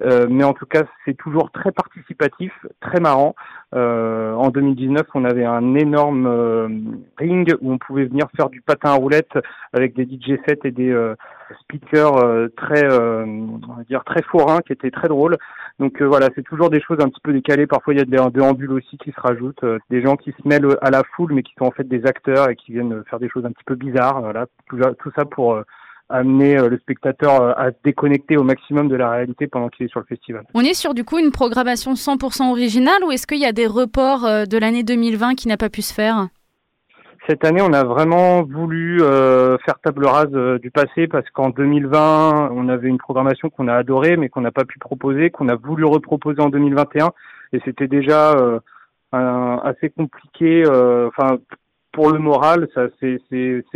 euh, mais en tout cas, c'est toujours très participatif, très marrant. Euh, en 2019, on avait un énorme euh, ring où on pouvait venir faire du patin à roulettes avec des DJ sets et des speakers euh, très, euh, on va dire très forains, qui étaient très drôles. Donc euh, voilà, c'est toujours des choses un petit peu décalées. Parfois, il y a des déambules aussi qui se rajoutent, euh, des gens qui se mêlent à la foule, mais qui sont en fait des acteurs et qui viennent faire des choses un petit peu bizarres. Voilà, tout, tout ça pour euh, amener le spectateur à se déconnecter au maximum de la réalité pendant qu'il est sur le festival. On est sur du coup une programmation 100% originale ou est-ce qu'il y a des reports de l'année 2020 qui n'a pas pu se faire? Cette année, on a vraiment voulu euh, faire table rase euh, du passé parce qu'en 2020, on avait une programmation qu'on a adorée mais qu'on n'a pas pu proposer, qu'on a voulu reproposer en 2021 et c'était déjà euh, un- assez compliqué. euh, Enfin, pour le moral, ça c'est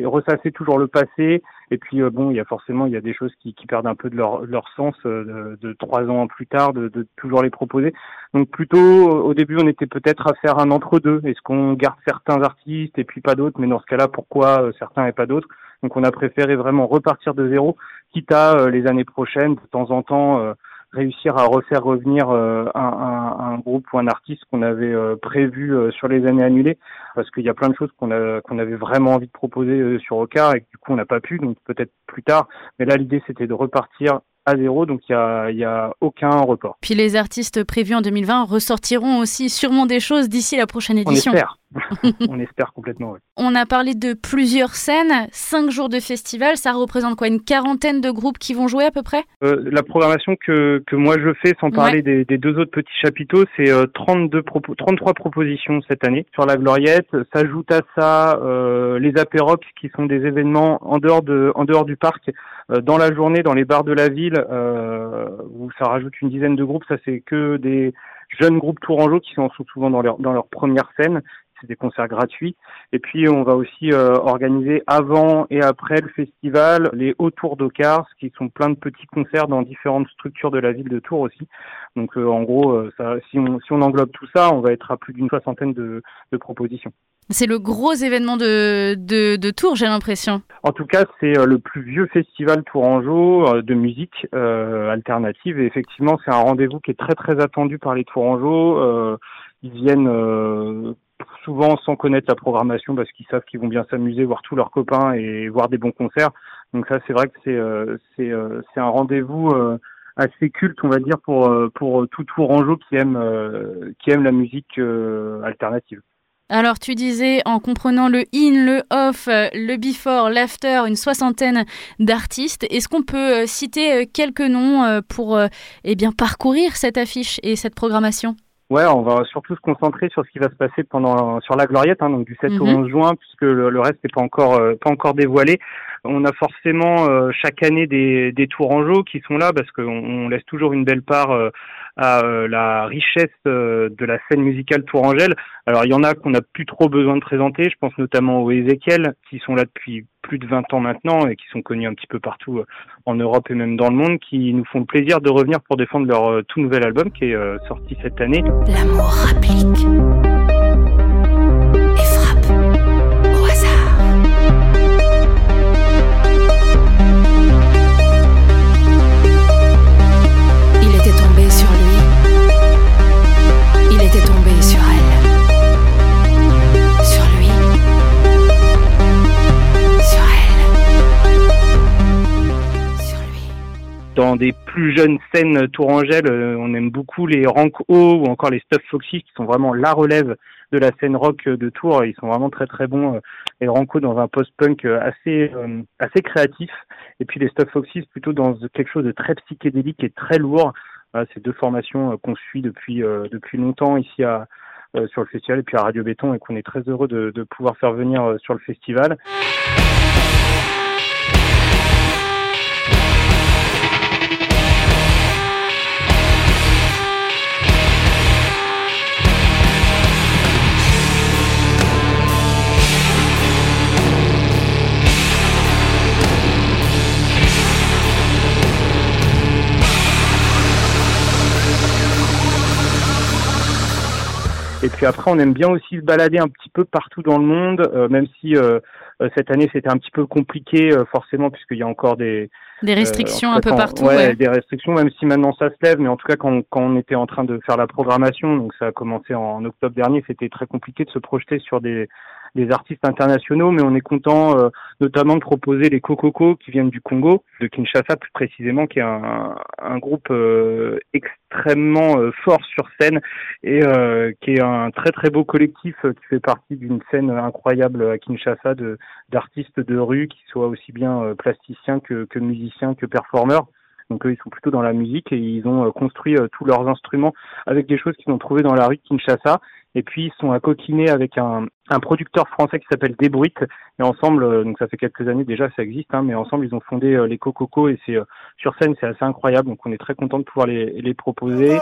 ressasser toujours le passé et puis euh, bon, il y a forcément il y a des choses qui, qui perdent un peu de leur leur sens euh, de, de trois ans plus tard de, de toujours les proposer. Donc plutôt au début on était peut-être à faire un entre-deux. Est-ce qu'on garde certains artistes et puis pas d'autres? Mais dans ce cas-là, pourquoi euh, certains et pas d'autres? Donc on a préféré vraiment repartir de zéro, quitte à les années prochaines de temps en temps réussir à refaire revenir euh, un, un- un groupe ou un artiste qu'on avait euh, prévu euh, sur les années annulées, parce qu'il y a plein de choses qu'on a qu'on avait vraiment envie de proposer sur Ocar et que du coup on n'a pas pu, donc peut-être plus tard. Mais là l'idée c'était de repartir à zéro, donc il y a, a aucun report. Puis les artistes prévus en 2020 ressortiront aussi sûrement des choses d'ici la prochaine On édition. espère, [LAUGHS] on espère complètement. ouais. On a parlé de plusieurs scènes, cinq jours de festival, ça représente quoi Une quarantaine de groupes qui vont jouer à peu près? Euh, la programmation que, que moi je fais, sans parler des, des deux autres petits chapiteaux, c'est euh, 32 propos, 33 propositions cette année sur la Gloriette. S'ajoute à ça euh, les apérops qui sont des événements en dehors de en dehors du parc, dans la journée, dans les bars de la ville, euh, où ça rajoute une dizaine de groupes. Ça c'est que des jeunes groupes tourangeaux qui sont souvent dans leur dans leur première scène c'est des concerts gratuits. Et puis on va aussi euh, organiser avant et après le festival les hauts tours d'Ocars, qui sont plein de petits concerts dans différentes structures de la ville de Tours aussi. Donc euh, en gros, euh, ça, si, on, si on englobe tout ça, on va être à plus d'une soixantaine de, de propositions. C'est le gros événement de, de, Tours, j'ai l'impression. En tout cas, c'est euh, le plus vieux festival tourangeau euh, de musique euh, alternative. Et effectivement, c'est un rendez-vous qui est très très attendu par les tourangeaux. Ils viennent souvent sans connaître la programmation parce qu'ils savent qu'ils vont bien s'amuser, voir tous leurs copains et voir des bons concerts. Donc ça, c'est vrai que c'est c'est c'est un rendez-vous assez culte, on va dire, pour pour tout tourangeau qui aime qui aime la musique alternative. Alors tu disais en comprenant le in, le off, euh, le before, l'after, une soixantaine d'artistes. Est-ce qu'on peut euh, citer euh, quelques noms pour eh bien parcourir cette affiche et cette programmation? Ouais, on va surtout se concentrer sur ce qui va se passer pendant sur la Gloriette, hein, donc du 7 au Mhm. 11 juin, puisque le, le reste n'est pas encore euh, pas encore dévoilé. On a forcément euh, chaque année des, des tourangeaux qui sont là parce qu'on on laisse toujours une belle part euh, à euh, la richesse euh, de la scène musicale tourangelle. Alors il y en a qu'on n'a plus trop besoin de présenter. Je pense notamment aux Ezekiel qui sont là depuis plus de 20 ans maintenant et qui sont connus un petit peu partout euh, en Europe et même dans le monde, qui nous font le plaisir de revenir pour défendre leur tout nouvel album qui est sorti cette année. Dans des plus jeunes scènes tourangelles, euh, on aime beaucoup les Rank ou encore les Stuff Foxy qui sont vraiment la relève de la scène rock euh, de Tours. Ils sont vraiment très très bons. euh, Les Rank O dans un post-punk assez assez créatif et puis les Stuff Foxy plutôt dans quelque chose de très psychédélique et très lourd. Voilà, c'est deux formations qu'on suit depuis depuis longtemps ici à sur le festival et puis à Radio Béton et qu'on est très heureux de, de pouvoir faire venir sur le festival. Et puis après, on aime bien aussi se balader un petit peu partout dans le monde, euh, même si euh, euh, cette année c'était un petit peu compliqué euh, forcément puisqu'il y a encore des Des euh, restrictions en un peu partout. ouais, ouais. des restrictions, même si maintenant ça se lève, mais en tout cas quand, quand on était en train de faire la programmation, donc ça a commencé en, octobre dernier, c'était très compliqué de se projeter sur des des artistes internationaux, mais on est content euh, notamment de proposer les Kokoko qui viennent du Congo, de Kinshasa plus précisément, qui est un, groupe euh, extrêmement euh, fort sur scène et qui est un très très beau collectif qui fait partie d'une scène incroyable à Kinshasa de d'artistes de rue qui soient aussi bien plasticiens que, que musiciens que performeurs. Donc eux, ils sont plutôt dans la musique et ils ont euh, construit euh, tous leurs instruments avec des choses qu'ils ont trouvées dans la rue de Kinshasa. Et puis ils sont accoquinés avec un, un producteur français qui s'appelle Debruit. Et ensemble, euh, donc ça fait quelques années déjà, ça existe, hein, mais ensemble ils ont fondé les Cococo et c'est sur scène, c'est assez incroyable. Donc on est très content de pouvoir les, les proposer.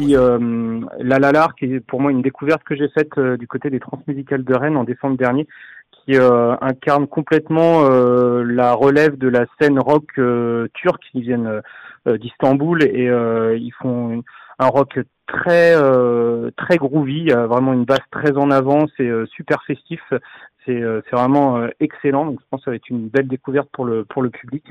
Aussi euh, La Lalar, qui est pour moi une découverte que j'ai faite euh, du côté des transmusicales de Rennes en décembre dernier, qui euh, incarne complètement la relève de la scène rock turque. Ils viennent d'Istanbul et ils font un rock très très groovy, vraiment une basse très en avant, c'est super festif, c'est vraiment excellent. Donc je pense que ça va être une belle découverte pour le pour le public.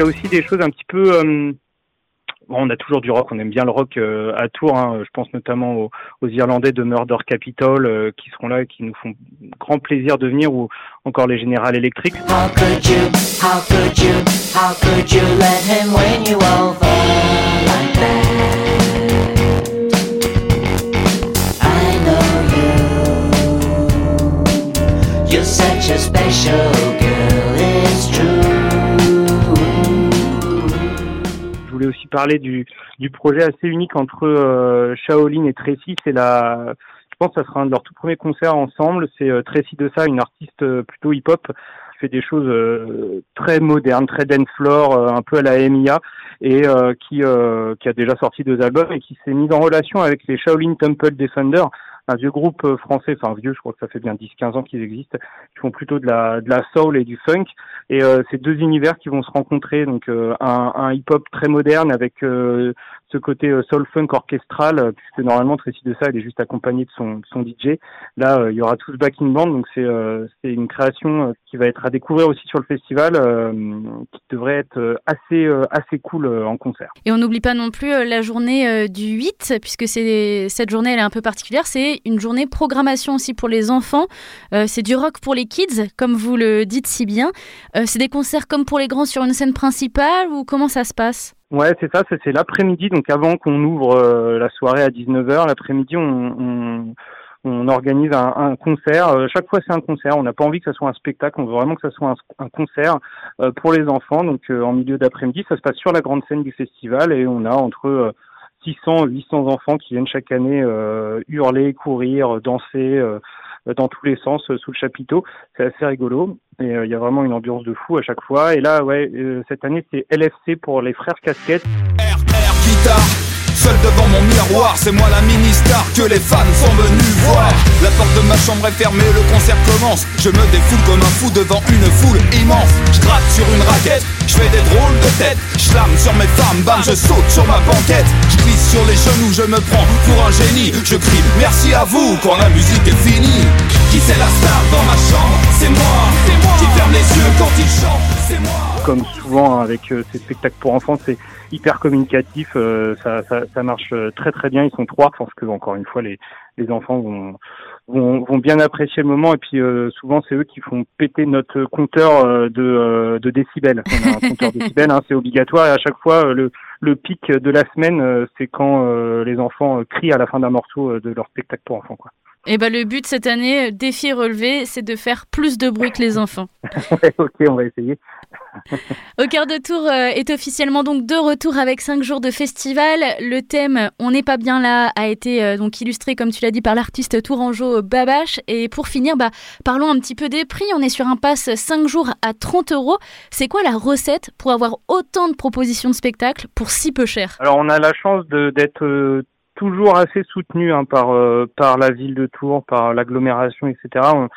Y a aussi des choses un petit peu euh, on a toujours du rock, on aime bien le rock euh, à Tours. hein. Je pense notamment aux, Irlandais de Murder Capital euh, qui seront là et qui nous font grand plaisir de venir, ou encore les Général Electric. You're such a special girl, it's true. Voulais aussi parler du, du projet assez unique entre euh, Shaolin et Tracy. C'est la, je pense que ça sera un de leurs tout premiers concerts ensemble. C'est euh, Tracy Dessa, une artiste euh, plutôt hip-hop, qui fait des choses euh, très modernes, très dance floor, euh, un peu à la MIA, et euh, qui, qui a déjà sorti deux albums et qui s'est mise en relation avec les Shaolin Temple Defender, un vieux groupe euh, français, enfin vieux, je crois que ça fait bien 10-15 ans qu'ils existent, qui font plutôt de la, de la soul et du funk. Et euh, c'est deux univers qui vont se rencontrer, donc euh, un, un hip-hop très moderne avec euh, ce côté euh, soul funk orchestral, euh, puisque normalement Tracy de ça, elle est juste accompagnée de son, son DJ. Là, euh, il y aura tout ce backing band, donc c'est c'est une création qui va être à découvrir aussi sur le festival, qui devrait être assez assez cool en concert. Et on n'oublie pas non plus la journée du 8, puisque c'est cette journée elle est un peu particulière. C'est une journée programmation aussi pour les enfants. C'est du rock pour les kids, comme vous le dites si bien. C'est des concerts comme pour les grands sur une scène principale ou comment ça se passe? Ouais, c'est ça, c'est l'après-midi, donc avant qu'on ouvre euh, la soirée à 19h, l'après-midi, on, on, on organise un, un concert. Euh, chaque fois, c'est un concert. On n'a pas envie que ça soit un spectacle, on veut vraiment que ça soit un, un concert euh, pour les enfants. Donc, euh, en milieu d'après-midi, ça se passe sur la grande scène du festival et on a entre euh, 600 et 800 enfants qui viennent chaque année euh, hurler, courir, danser euh, dans tous les sens euh, sous le chapiteau. C'est assez rigolo et euh, il y a vraiment une ambiance de fou à chaque fois. Et là, ouais, euh, cette année, c'est LFC pour les frères casquettes. Guitare Seul devant mon miroir, c'est moi la mini-star que les fans sont venus voir. La porte de ma chambre est fermée, le concert commence. Je me défoule comme un fou devant une foule immense. Je gratte sur une raquette, je fais des drôles de tête. Je sur mes femmes, bam, je saute sur ma banquette. Je glisse sur les genoux, je me prends pour un génie. Je crie merci à vous quand la musique est finie. Qui c'est la star dans ma chambre? C'est moi, c'est moi. Qui ferme les yeux quand il chante C'est moi. Comme souvent avec euh, ces spectacles pour enfants, c'est hyper communicatif. euh, ça, ça, ça marche euh, très très bien. Ils sont trois. Je pense que encore une fois, les, les enfants vont, vont, vont bien apprécier le moment. Et puis euh, souvent, c'est eux qui font péter notre compteur de, euh, de décibels. On a un compteur [LAUGHS] décibels, hein, c'est obligatoire. Et à chaque fois, le, le pic de la semaine, c'est quand euh, les enfants crient à la fin d'un morceau de leur spectacle pour enfants. Quoi. Et ben le but cette année, euh, défi relevé, c'est de faire plus de bruit que les enfants. [LAUGHS] Ouais, ok, on va essayer. [LAUGHS] Au cœur de Tour euh, est officiellement donc de retour avec cinq jours de festival. Le thème On n'est pas bien là a été euh, donc illustré comme tu l'as dit par l'artiste tourangeau Babache. Et pour finir, bah, parlons un petit peu des prix. On est sur un pass 5 jours à 30 euros. C'est quoi la recette pour avoir autant de propositions de spectacles pour si peu cher? Alors on a la chance d'être toujours assez soutenu hein, par euh, par la ville de Tours, par l'agglomération, etc. On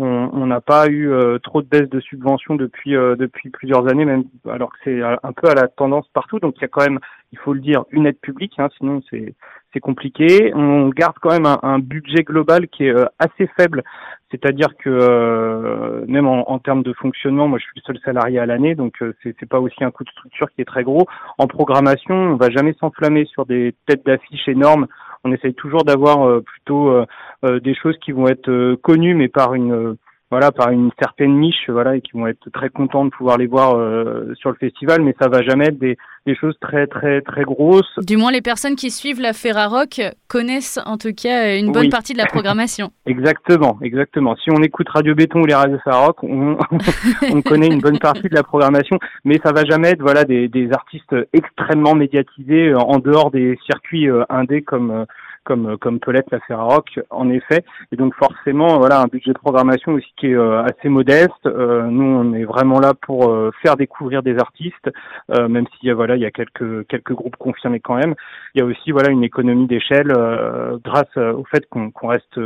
on n'a pas eu euh, trop de baisse de subventions depuis euh, depuis plusieurs années, même alors que c'est un peu à la tendance partout. Donc il y a quand même, il faut le dire, une aide publique, hein, sinon c'est c'est compliqué. On garde quand même un, un budget global qui est euh, assez faible, c'est-à-dire que euh, même en, en termes de fonctionnement, moi je suis le seul salarié à l'année, donc euh, c'est c'est pas aussi un coût de structure qui est très gros. En programmation, on va jamais s'enflammer sur des têtes d'affiches énormes. On essaye toujours d'avoir euh, plutôt euh, euh, des choses qui vont être connues, mais par une voilà par une certaine niche, voilà, et qui vont être très contents de pouvoir les voir euh, sur le festival. Mais ça va jamais être des, des choses très très très grosses. Du moins les personnes qui suivent la Ferrarock connaissent en tout cas une bonne Oui. partie de la programmation. [LAUGHS] Exactement, exactement. Si on écoute Radio Béton ou les radios Saroc, on, [LAUGHS] on connaît une bonne partie de la programmation, mais ça va jamais être voilà des, des artistes extrêmement médiatisés euh, en dehors des circuits euh, indés comme euh, comme comme peut l'être la Ferrarock en effet. Et donc forcément voilà un budget de programmation aussi qui est euh, assez modeste. Euh, nous on est vraiment là pour euh, faire découvrir des artistes, euh, même a voilà il y a quelques quelques groupes confirmés quand même. Il y a aussi voilà une économie d'échelle euh, grâce euh, au fait qu'on reste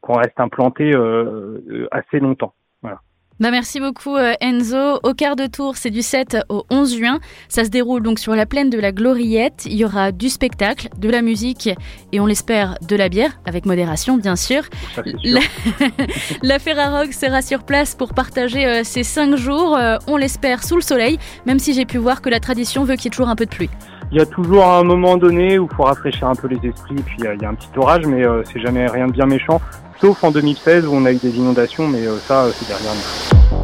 qu'on reste implanté assez longtemps. Bah merci beaucoup euh, Enzo. Au quart de tour, c'est du 7 au 11 juin. Ça se déroule donc sur la plaine de la Gloriette. Il y aura du spectacle, de la musique et on l'espère de la bière, avec modération bien sûr. Ça, c'est sûr. La, [LAUGHS] la Ferrarock sera sur place pour partager euh, ces 5 jours, euh, on l'espère sous le soleil, même si j'ai pu voir que la tradition veut qu'il y ait toujours un peu de pluie. Il y a toujours un moment donné où il faut rafraîchir un peu les esprits, et puis il y a, un petit orage, mais euh, c'est jamais rien de bien méchant. Sauf en 2016 où on a eu des inondations, mais euh, ça, euh, c'est derrière nous.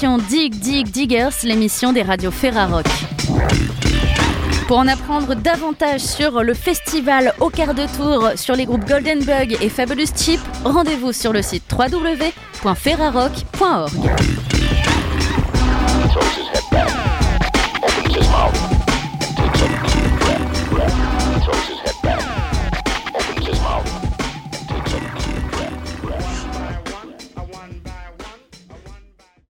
Dig Dig Diggers, l'émission des radios Ferrarock. Pour en apprendre davantage sur le festival au quart de tour, sur les groupes Golden Bug et Fabulous Chip, rendez-vous sur le site www.ferrarock.org.